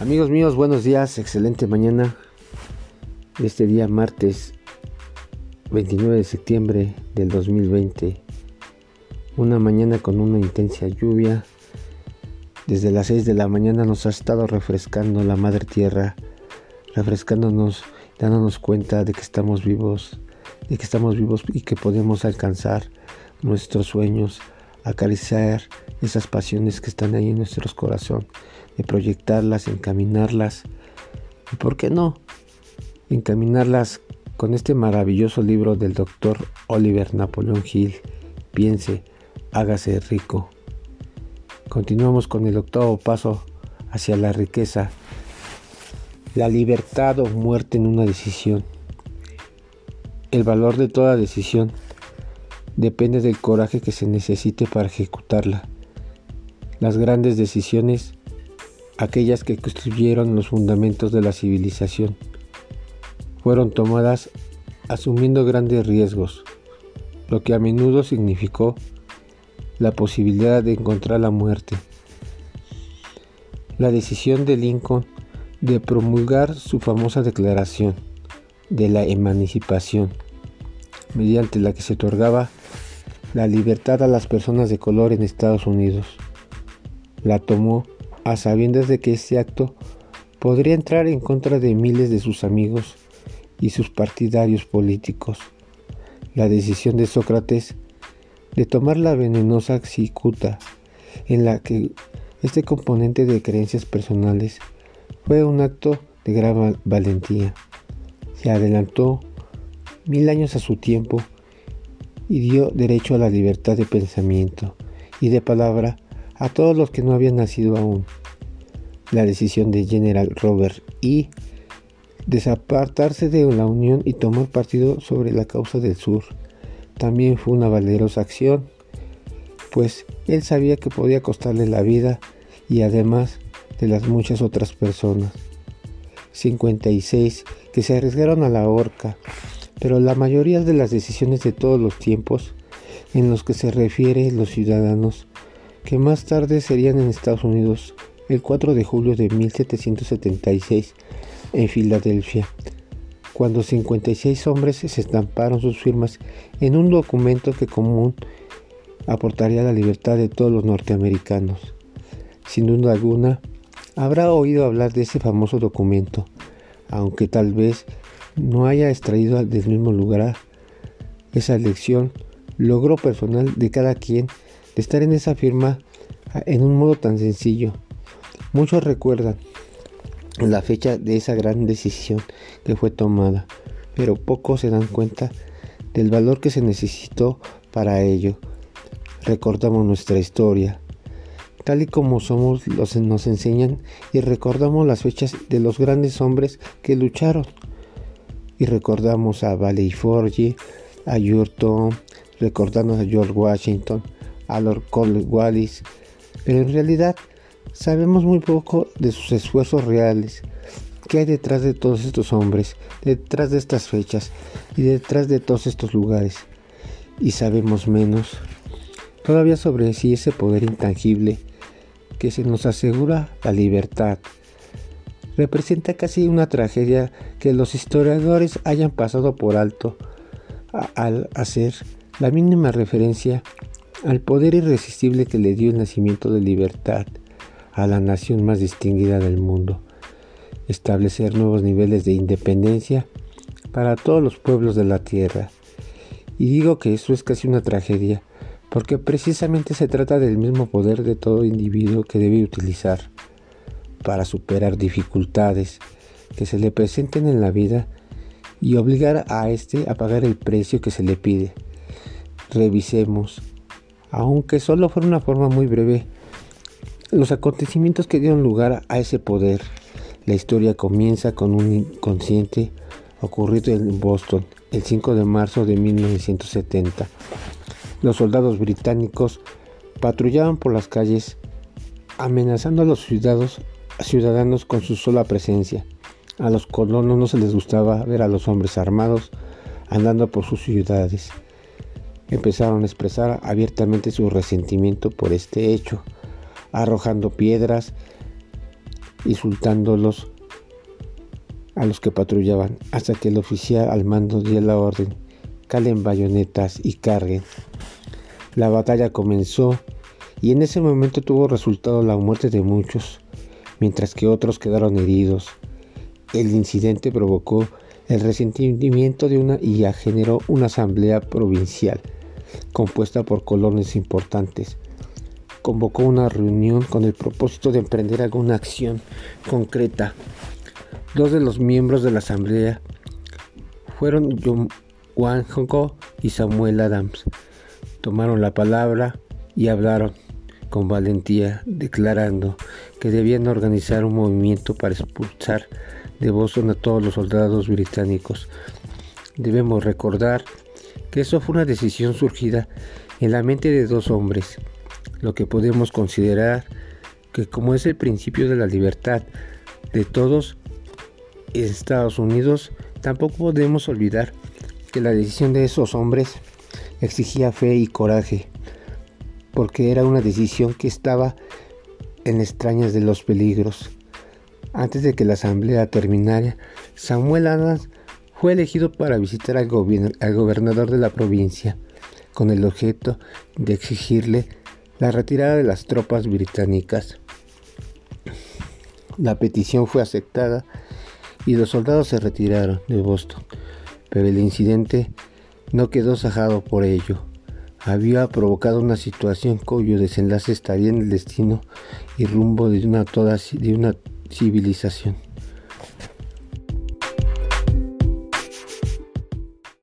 Amigos míos, buenos días, excelente mañana. Este día martes 29 de septiembre del 2020. Una mañana con una intensa lluvia. Desde las 6 de la mañana nos ha estado refrescando la madre tierra, refrescándonos, dándonos cuenta de que estamos vivos, de que estamos vivos y que podemos alcanzar nuestros sueños, acariciar esas pasiones que están ahí en nuestros corazones proyectarlas, encaminarlas y, ¿por qué no?, encaminarlas con este maravilloso libro del doctor Oliver Napoleón Hill, Piense, hágase rico. Continuamos con el octavo paso hacia la riqueza, la libertad o muerte en una decisión. El valor de toda decisión depende del coraje que se necesite para ejecutarla. Las grandes decisiones aquellas que construyeron los fundamentos de la civilización. Fueron tomadas asumiendo grandes riesgos, lo que a menudo significó la posibilidad de encontrar la muerte. La decisión de Lincoln de promulgar su famosa declaración de la emancipación, mediante la que se otorgaba la libertad a las personas de color en Estados Unidos, la tomó a sabiendas de que este acto podría entrar en contra de miles de sus amigos y sus partidarios políticos. La decisión de Sócrates de tomar la venenosa cicuta, en la que este componente de creencias personales fue un acto de gran valentía. Se adelantó mil años a su tiempo y dio derecho a la libertad de pensamiento y de palabra a todos los que no habían nacido aún. La decisión de General Robert E. desapartarse de la Unión y tomar partido sobre la causa del sur también fue una valerosa acción, pues él sabía que podía costarle la vida y además de las muchas otras personas. 56 que se arriesgaron a la horca, pero la mayoría de las decisiones de todos los tiempos en los que se refiere los ciudadanos que más tarde serían en Estados Unidos el 4 de julio de 1776 en Filadelfia, cuando 56 hombres se estamparon sus firmas en un documento que común aportaría la libertad de todos los norteamericanos. Sin duda alguna, habrá oído hablar de ese famoso documento, aunque tal vez no haya extraído del mismo lugar esa elección, logró personal de cada quien de estar en esa firma en un modo tan sencillo. Muchos recuerdan la fecha de esa gran decisión que fue tomada, pero pocos se dan cuenta del valor que se necesitó para ello. Recordamos nuestra historia, tal y como somos los nos enseñan y recordamos las fechas de los grandes hombres que lucharon. Y recordamos a Valley Forge, a Yurton, recordamos a George Washington, a Lord Cornwallis, pero en realidad sabemos muy poco de sus esfuerzos reales. ¿Qué hay detrás de todos estos hombres, detrás de estas fechas y detrás de todos estos lugares? Y sabemos menos todavía sobre sí ese poder intangible que se nos asegura la libertad. Representa casi una tragedia que los historiadores hayan pasado por alto al hacer la mínima referencia al poder irresistible que le dio el nacimiento de libertad a la nación más distinguida del mundo, establecer nuevos niveles de independencia para todos los pueblos de la tierra. Y digo que eso es casi una tragedia, porque precisamente se trata del mismo poder de todo individuo que debe utilizar para superar dificultades que se le presenten en la vida y obligar a éste a pagar el precio que se le pide. Revisemos aunque solo fuera una forma muy breve, los acontecimientos que dieron lugar a ese poder. La historia comienza con un inconsciente ocurrido en Boston el 5 de marzo de 1970. Los soldados británicos patrullaban por las calles amenazando a los ciudadanos, ciudadanos con su sola presencia. A los colonos no se les gustaba ver a los hombres armados andando por sus ciudades empezaron a expresar abiertamente su resentimiento por este hecho, arrojando piedras insultándolos a los que patrullaban, hasta que el oficial al mando dio la orden, calen bayonetas y carguen. La batalla comenzó y en ese momento tuvo resultado la muerte de muchos, mientras que otros quedaron heridos. El incidente provocó el resentimiento de una y generó una asamblea provincial compuesta por colones importantes. Convocó una reunión con el propósito de emprender alguna acción concreta. Dos de los miembros de la asamblea fueron John Wanjo y Samuel Adams. Tomaron la palabra y hablaron con valentía, declarando que debían organizar un movimiento para expulsar de Boston a todos los soldados británicos. Debemos recordar que eso fue una decisión surgida en la mente de dos hombres, lo que podemos considerar que como es el principio de la libertad de todos en Estados Unidos, tampoco podemos olvidar que la decisión de esos hombres exigía fe y coraje, porque era una decisión que estaba en extrañas de los peligros. Antes de que la asamblea terminara, Samuel Adams fue elegido para visitar al, gobernador de la provincia, con el objeto de exigirle la retirada de las tropas británicas. La petición fue aceptada y los soldados se retiraron de Boston, pero el incidente no quedó sajado por ello. Había provocado una situación cuyo desenlace estaría en el destino y rumbo de una, toda, de una civilización.